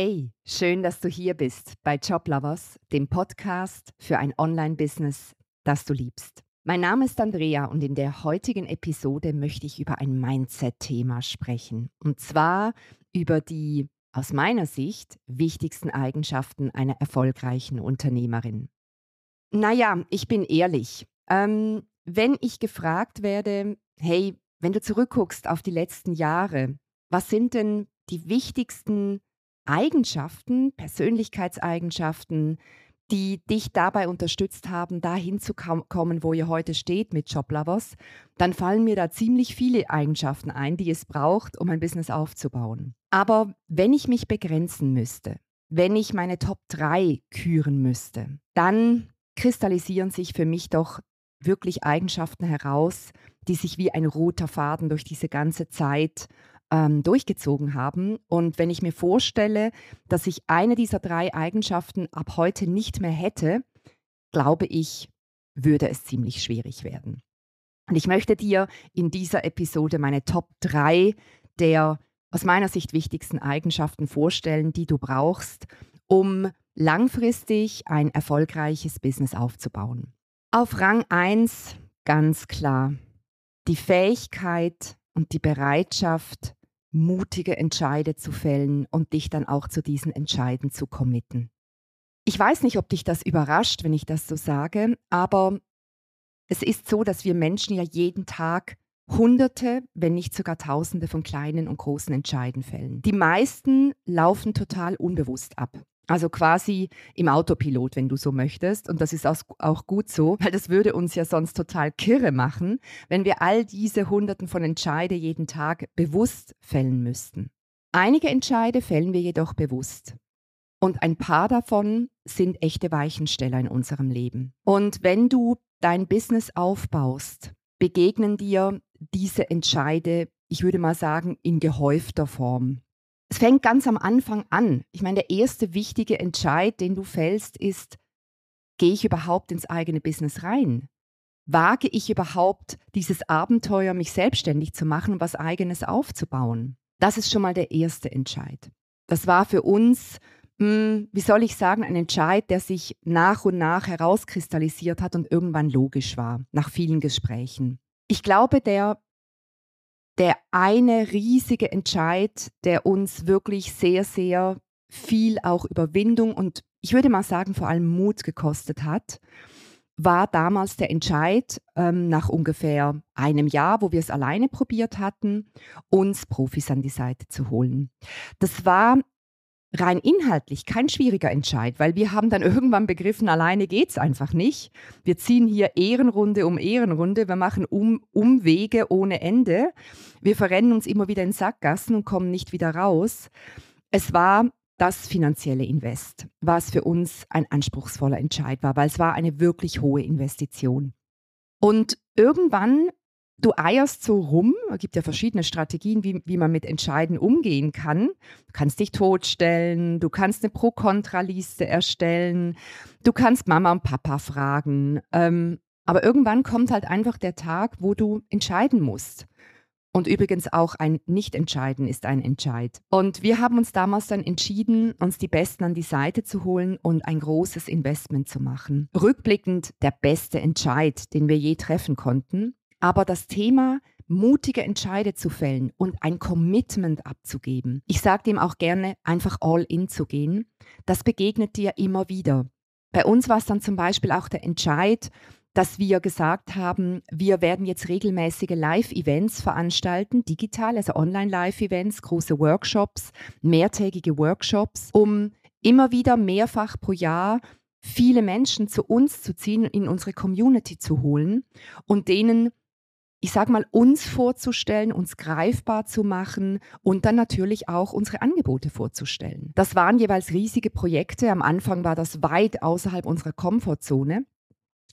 Hey, schön, dass du hier bist bei Joblovers, dem Podcast für ein Online-Business, das du liebst. Mein Name ist Andrea und in der heutigen Episode möchte ich über ein Mindset-Thema sprechen. Und zwar über die aus meiner Sicht wichtigsten Eigenschaften einer erfolgreichen Unternehmerin. Naja, ich bin ehrlich. Ähm, wenn ich gefragt werde, hey, wenn du zurückguckst auf die letzten Jahre, was sind denn die wichtigsten Eigenschaften, Persönlichkeitseigenschaften, die dich dabei unterstützt haben, dahin zu kommen, wo ihr heute steht mit Joblovers, dann fallen mir da ziemlich viele Eigenschaften ein, die es braucht, um ein Business aufzubauen. Aber wenn ich mich begrenzen müsste, wenn ich meine Top 3 küren müsste, dann kristallisieren sich für mich doch wirklich Eigenschaften heraus, die sich wie ein roter Faden durch diese ganze Zeit ähm, durchgezogen haben. Und wenn ich mir vorstelle, dass ich eine dieser drei Eigenschaften ab heute nicht mehr hätte, glaube ich, würde es ziemlich schwierig werden. Und ich möchte dir in dieser Episode meine Top 3 der aus meiner Sicht wichtigsten Eigenschaften vorstellen, die du brauchst, um langfristig ein erfolgreiches Business aufzubauen. Auf Rang 1 ganz klar die Fähigkeit und die Bereitschaft, mutige Entscheide zu fällen und dich dann auch zu diesen Entscheiden zu committen. Ich weiß nicht, ob dich das überrascht, wenn ich das so sage, aber es ist so, dass wir Menschen ja jeden Tag Hunderte, wenn nicht sogar Tausende von kleinen und großen Entscheiden fällen. Die meisten laufen total unbewusst ab. Also quasi im Autopilot, wenn du so möchtest. Und das ist auch gut so, weil das würde uns ja sonst total kirre machen, wenn wir all diese Hunderten von Entscheide jeden Tag bewusst fällen müssten. Einige Entscheide fällen wir jedoch bewusst. Und ein paar davon sind echte Weichensteller in unserem Leben. Und wenn du dein Business aufbaust, begegnen dir diese Entscheide, ich würde mal sagen, in gehäufter Form. Es fängt ganz am Anfang an. Ich meine, der erste wichtige Entscheid, den du fällst, ist, gehe ich überhaupt ins eigene Business rein? Wage ich überhaupt dieses Abenteuer, mich selbstständig zu machen und was eigenes aufzubauen? Das ist schon mal der erste Entscheid. Das war für uns, mh, hm, wie soll ich sagen, ein Entscheid, der sich nach und nach herauskristallisiert hat und irgendwann logisch war, nach vielen Gesprächen. Ich glaube, der der eine riesige Entscheid, der uns wirklich sehr, sehr viel auch Überwindung und ich würde mal sagen vor allem Mut gekostet hat, war damals der Entscheid, ähm, nach ungefähr einem Jahr, wo wir es alleine probiert hatten, uns Profis an die Seite zu holen. Das war rein inhaltlich kein schwieriger Entscheid, weil wir haben dann irgendwann begriffen, alleine geht es einfach nicht. Wir ziehen hier Ehrenrunde um Ehrenrunde, wir machen um, Umwege ohne Ende. Wir verrennen uns immer wieder in Sackgassen und kommen nicht wieder raus. Es war das finanzielle Invest, was für uns ein anspruchsvoller Entscheid war, weil es war eine wirklich hohe Investition. Und irgendwann du eierst so rum. Es gibt ja verschiedene Strategien, wie, wie man mit Entscheiden umgehen kann. Du kannst dich totstellen, du kannst eine Pro-Kontra-Liste erstellen, du kannst Mama und Papa fragen. Ähm, aber irgendwann kommt halt einfach der Tag, wo du entscheiden musst. Und übrigens auch ein Nicht-Entscheiden ist ein Entscheid. Und wir haben uns damals dann entschieden, uns die Besten an die Seite zu holen und ein großes Investment zu machen. Rückblickend der beste Entscheid, den wir je treffen konnten. Aber das Thema, mutige Entscheide zu fällen und ein Commitment abzugeben, ich sage dem auch gerne, einfach all in zu gehen, das begegnet dir immer wieder. Bei uns war es dann zum Beispiel auch der Entscheid, dass wir gesagt haben, wir werden jetzt regelmäßige Live-Events veranstalten, digital, also Online-Live-Events, große Workshops, mehrtägige Workshops, um immer wieder mehrfach pro Jahr viele Menschen zu uns zu ziehen, in unsere Community zu holen und denen ich sage mal, uns vorzustellen, uns greifbar zu machen und dann natürlich auch unsere Angebote vorzustellen. Das waren jeweils riesige Projekte. Am Anfang war das weit außerhalb unserer Komfortzone.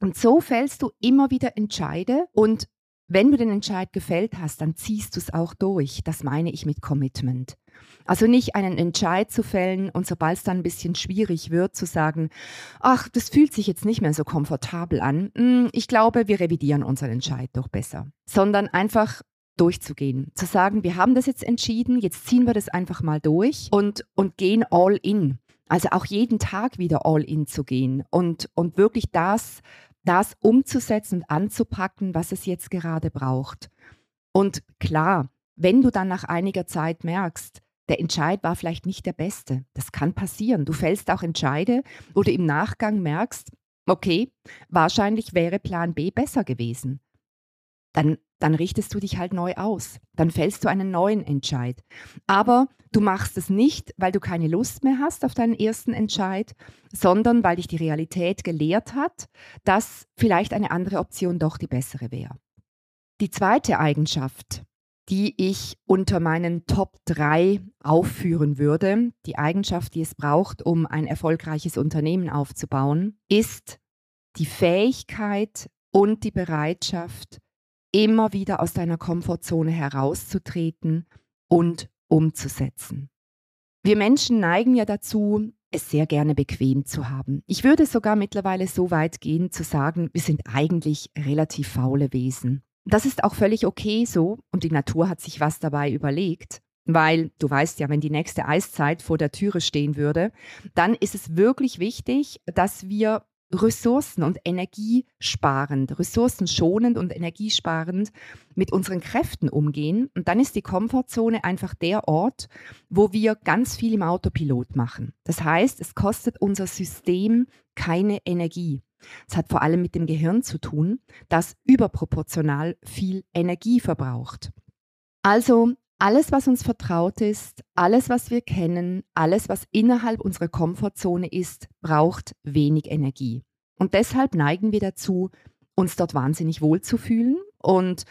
Und so fällst du immer wieder Entscheide und wenn du den Entscheid gefällt hast, dann ziehst du es auch durch. Das meine ich mit Commitment. Also nicht einen Entscheid zu fällen und sobald es dann ein bisschen schwierig wird, zu sagen, ach, das fühlt sich jetzt nicht mehr so komfortabel an. Hm, ich glaube, wir revidieren unseren Entscheid doch besser. Sondern einfach durchzugehen. Zu sagen, wir haben das jetzt entschieden, jetzt ziehen wir das einfach mal durch und, und gehen all in. Also auch jeden Tag wieder all in zu gehen und, und wirklich das, das umzusetzen und anzupacken, was es jetzt gerade braucht. Und klar, wenn du dann nach einiger Zeit merkst, der Entscheid war vielleicht nicht der beste. Das kann passieren. Du fällst auch Entscheide, wo du im Nachgang merkst, okay, wahrscheinlich wäre Plan B besser gewesen. Dann, dann richtest du dich halt neu aus. Dann fällst du einen neuen Entscheid. Aber du machst es nicht, weil du keine Lust mehr hast auf deinen ersten Entscheid, sondern weil dich die Realität gelehrt hat, dass vielleicht eine andere Option doch die bessere wäre. Die zweite Eigenschaft, die ich unter meinen Top 3 aufführen würde, die Eigenschaft, die es braucht, um ein erfolgreiches Unternehmen aufzubauen, ist die Fähigkeit und die Bereitschaft, immer wieder aus deiner Komfortzone herauszutreten und umzusetzen. Wir Menschen neigen ja dazu, es sehr gerne bequem zu haben. Ich würde sogar mittlerweile so weit gehen zu sagen, wir sind eigentlich relativ faule Wesen. Das ist auch völlig okay so und die Natur hat sich was dabei überlegt. Weil du weißt ja, wenn die nächste Eiszeit vor der Türe stehen würde, dann ist es wirklich wichtig, dass wir ressourcen- und energiesparend, ressourcenschonend und energiesparend mit unseren Kräften umgehen. Und dann ist die Komfortzone einfach der Ort, wo wir ganz viel im Autopilot machen. Das heißt, es kostet unser System keine Energie. Es hat vor allem mit dem Gehirn zu tun, das überproportional viel Energie verbraucht. Also alles, was uns vertraut ist, alles, was wir kennen, alles, was innerhalb unserer Komfortzone ist, braucht wenig Energie. Und deshalb neigen wir dazu, uns dort wahnsinnig wohl zu fühlen. Und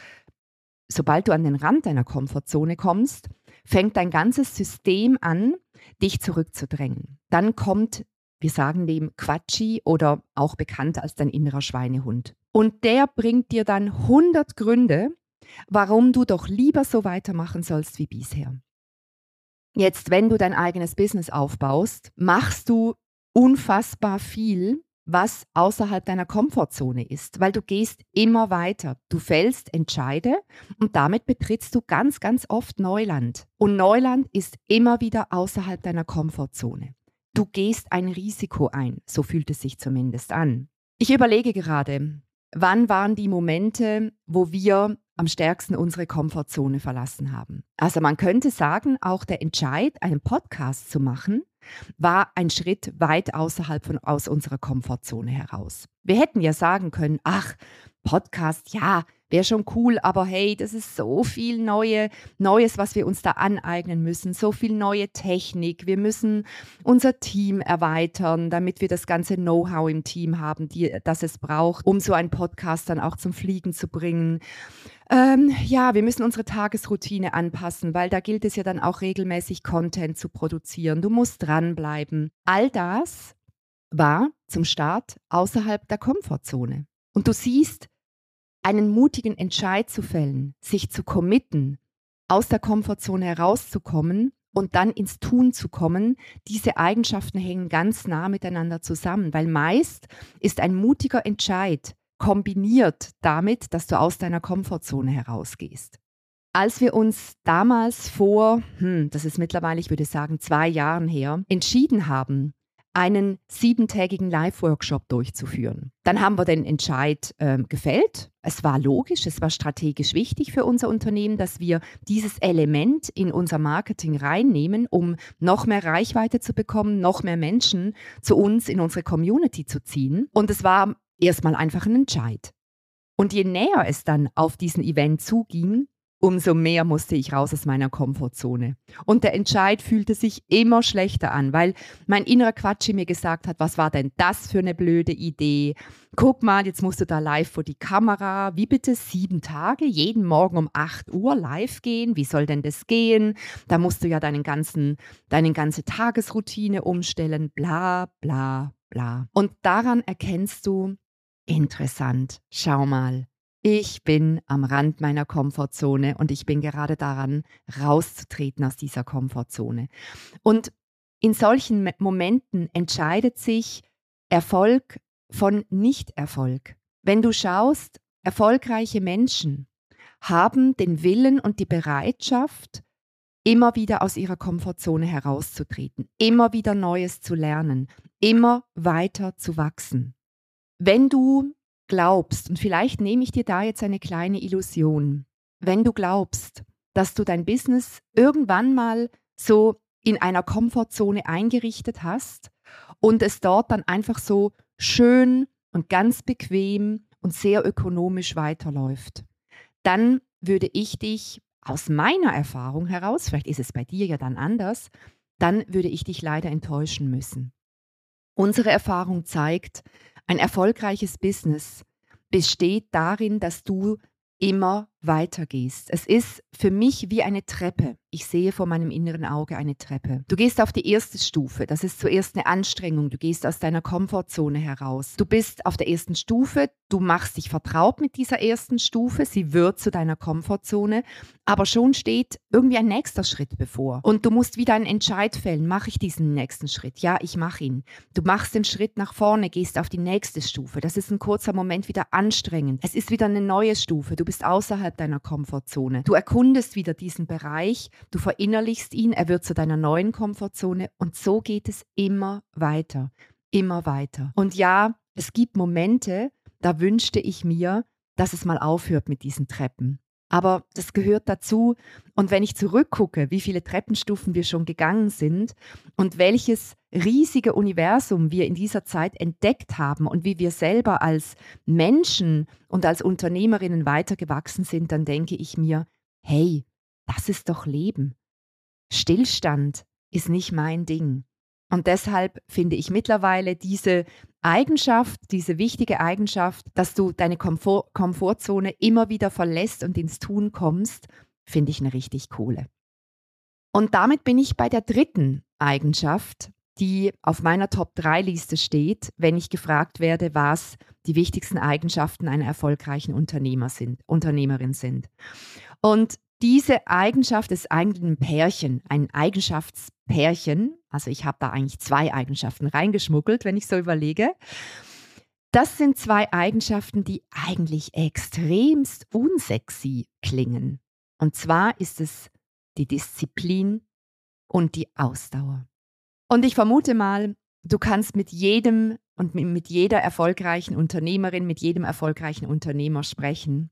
sobald du an den Rand deiner Komfortzone kommst, fängt dein ganzes System an, dich zurückzudrängen. Dann kommt wir sagen dem Quatschi oder auch bekannt als dein innerer Schweinehund. Und der bringt dir dann 100 Gründe, warum du doch lieber so weitermachen sollst wie bisher. Jetzt, wenn du dein eigenes Business aufbaust, machst du unfassbar viel, was außerhalb deiner Komfortzone ist, weil du gehst immer weiter. Du fällst Entscheide und damit betrittst du ganz, ganz oft Neuland. Und Neuland ist immer wieder außerhalb deiner Komfortzone. Du gehst ein Risiko ein, so fühlt es sich zumindest an. Ich überlege gerade, wann waren die Momente, wo wir am stärksten unsere Komfortzone verlassen haben. Also man könnte sagen, auch der Entscheid, einen Podcast zu machen, war ein Schritt weit außerhalb von aus unserer Komfortzone heraus. Wir hätten ja sagen können, ach, Podcast, ja, wäre schon cool, aber hey, das ist so viel neue, Neues, was wir uns da aneignen müssen, so viel neue Technik. Wir müssen unser Team erweitern, damit wir das ganze Know-how im Team haben, die, das es braucht, um so einen Podcast dann auch zum Fliegen zu bringen. Ähm, ja, wir müssen unsere Tagesroutine anpassen, weil da gilt es ja dann auch regelmäßig Content zu produzieren. Du musst dranbleiben. All das war zum Start außerhalb der Komfortzone. Und du siehst, einen mutigen Entscheid zu fällen, sich zu committen, aus der Komfortzone herauszukommen und dann ins Tun zu kommen, diese Eigenschaften hängen ganz nah miteinander zusammen, weil meist ist ein mutiger Entscheid kombiniert damit, dass du aus deiner Komfortzone herausgehst. Als wir uns damals vor, hm, das ist mittlerweile, ich würde sagen, zwei Jahren her, entschieden haben, einen siebentägigen Live-Workshop durchzuführen. Dann haben wir den Entscheid äh, gefällt. Es war logisch, es war strategisch wichtig für unser Unternehmen, dass wir dieses Element in unser Marketing reinnehmen, um noch mehr Reichweite zu bekommen, noch mehr Menschen zu uns in unsere Community zu ziehen. Und es war erstmal einfach ein Entscheid. Und je näher es dann auf diesen Event zuging, umso mehr musste ich raus aus meiner Komfortzone. Und der Entscheid fühlte sich immer schlechter an, weil mein innerer Quatschi mir gesagt hat, was war denn das für eine blöde Idee? Guck mal, jetzt musst du da live vor die Kamera. Wie bitte sieben Tage? Jeden Morgen um 8 Uhr live gehen? Wie soll denn das gehen? Da musst du ja deinen ganzen, deine ganze Tagesroutine umstellen. Bla, bla, bla. Und daran erkennst du, interessant, schau mal, ich bin am Rand meiner Komfortzone und ich bin gerade daran, rauszutreten aus dieser Komfortzone. Und in solchen Momenten entscheidet sich Erfolg von Nicht-Erfolg. Wenn du schaust, erfolgreiche Menschen haben den Willen und die Bereitschaft, immer wieder aus ihrer Komfortzone herauszutreten, immer wieder Neues zu lernen, immer weiter zu wachsen. Wenn du glaubst, und vielleicht nehme ich dir da jetzt eine kleine Illusion, wenn du glaubst, dass du dein Business irgendwann mal so in einer Komfortzone eingerichtet hast und es dort dann einfach so schön und ganz bequem und sehr ökonomisch weiterläuft, dann würde ich dich aus meiner Erfahrung heraus, vielleicht ist es bei dir ja dann anders, dann würde ich dich leider enttäuschen müssen. Unsere Erfahrung zeigt, ein erfolgreiches Business besteht darin, dass du immer weitergehst. Es ist für mich wie eine Treppe. Ich sehe vor meinem inneren Auge eine Treppe. Du gehst auf die erste Stufe. Das ist zuerst eine Anstrengung. Du gehst aus deiner Komfortzone heraus. Du bist auf der ersten Stufe. Du machst dich vertraut mit dieser ersten Stufe. Sie wird zu deiner Komfortzone. Aber schon steht irgendwie ein nächster Schritt bevor. Und du musst wieder einen Entscheid fällen. Mache ich diesen nächsten Schritt? Ja, ich mache ihn. Du machst den Schritt nach vorne, gehst auf die nächste Stufe. Das ist ein kurzer Moment wieder anstrengend. Es ist wieder eine neue Stufe. Du bist außerhalb deiner Komfortzone. Du erkundest wieder diesen Bereich, du verinnerlichst ihn, er wird zu deiner neuen Komfortzone und so geht es immer weiter, immer weiter. Und ja, es gibt Momente, da wünschte ich mir, dass es mal aufhört mit diesen Treppen. Aber das gehört dazu. Und wenn ich zurückgucke, wie viele Treppenstufen wir schon gegangen sind und welches riesige Universum wir in dieser Zeit entdeckt haben und wie wir selber als Menschen und als Unternehmerinnen weitergewachsen sind, dann denke ich mir, hey, das ist doch Leben. Stillstand ist nicht mein Ding. Und deshalb finde ich mittlerweile diese Eigenschaft, diese wichtige Eigenschaft, dass du deine Komfort Komfortzone immer wieder verlässt und ins Tun kommst, finde ich eine richtig coole. Und damit bin ich bei der dritten Eigenschaft, die auf meiner Top-3-Liste steht, wenn ich gefragt werde, was die wichtigsten Eigenschaften einer erfolgreichen Unternehmer sind, Unternehmerin sind. Und diese Eigenschaft ist eigentlich ein Pärchen, ein Eigenschaftspärchen. Also ich habe da eigentlich zwei Eigenschaften reingeschmuggelt, wenn ich so überlege. Das sind zwei Eigenschaften, die eigentlich extremst unsexy klingen. Und zwar ist es die Disziplin und die Ausdauer. Und ich vermute mal, du kannst mit jedem und mit jeder erfolgreichen Unternehmerin, mit jedem erfolgreichen Unternehmer sprechen.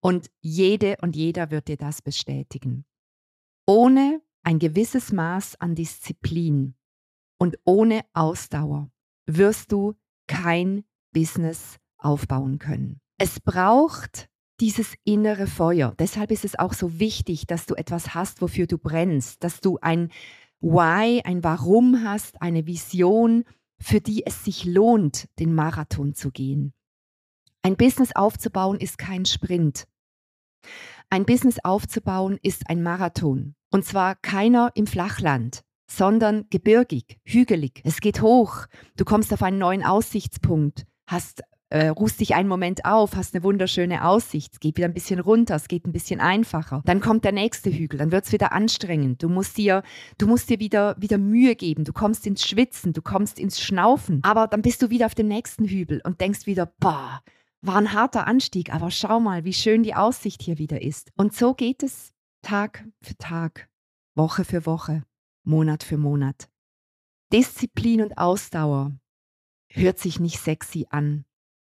Und jede und jeder wird dir das bestätigen. Ohne ein gewisses Maß an Disziplin und ohne Ausdauer wirst du kein Business aufbauen können. Es braucht dieses innere Feuer. Deshalb ist es auch so wichtig, dass du etwas hast, wofür du brennst, dass du ein Why, ein Warum hast, eine Vision, für die es sich lohnt, den Marathon zu gehen. Ein Business aufzubauen ist kein Sprint. Ein Business aufzubauen ist ein Marathon. Und zwar keiner im Flachland, sondern gebirgig, hügelig. Es geht hoch. Du kommst auf einen neuen Aussichtspunkt, hast äh, ruhst dich einen Moment auf, hast eine wunderschöne Aussicht, es geht wieder ein bisschen runter, es geht ein bisschen einfacher. Dann kommt der nächste Hügel, dann wird es wieder anstrengend. Du musst dir, du musst dir wieder, wieder Mühe geben, du kommst ins Schwitzen, du kommst ins Schnaufen. Aber dann bist du wieder auf dem nächsten Hügel und denkst wieder, boah, war ein harter Anstieg, aber schau mal, wie schön die Aussicht hier wieder ist. Und so geht es Tag für Tag, Woche für Woche, Monat für Monat. Disziplin und Ausdauer hört sich nicht sexy an.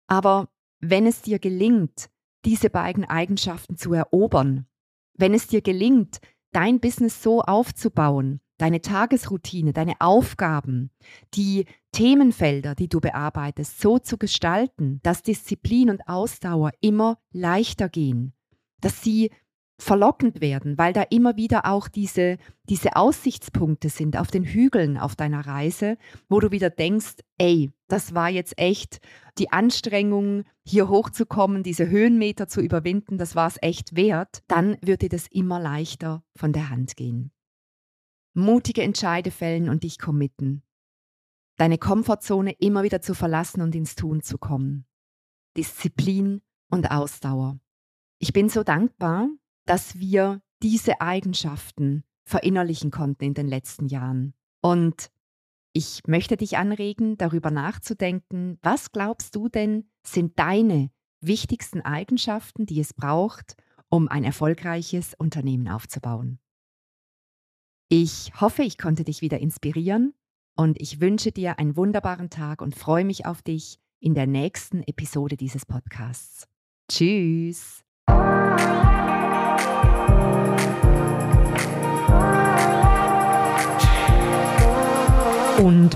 Aber wenn es dir gelingt, diese beiden Eigenschaften zu erobern, wenn es dir gelingt, dein Business so aufzubauen, deine Tagesroutine, deine Aufgaben, die Themenfelder, die du bearbeitest, so zu gestalten, dass Disziplin und Ausdauer immer leichter gehen, dass sie verlockend werden, weil da immer wieder auch diese, diese Aussichtspunkte sind auf den Hügeln auf deiner Reise, wo du wieder denkst, ey, das war jetzt echt die Anstrengung, hier hochzukommen, diese Höhenmeter zu überwinden, das war es echt wert, dann wird dir das immer leichter von der Hand gehen mutige Entscheide fällen und dich committen. Deine Komfortzone immer wieder zu verlassen und ins Tun zu kommen. Disziplin und Ausdauer. Ich bin so dankbar, dass wir diese Eigenschaften verinnerlichen konnten in den letzten Jahren. Und ich möchte dich anregen, darüber nachzudenken, was glaubst du denn sind deine wichtigsten Eigenschaften, die es braucht, um ein erfolgreiches Unternehmen aufzubauen. Ich hoffe, ich konnte dich wieder inspirieren und ich wünsche dir einen wunderbaren Tag und freue mich auf dich in der nächsten Episode dieses Podcasts. Tschüss!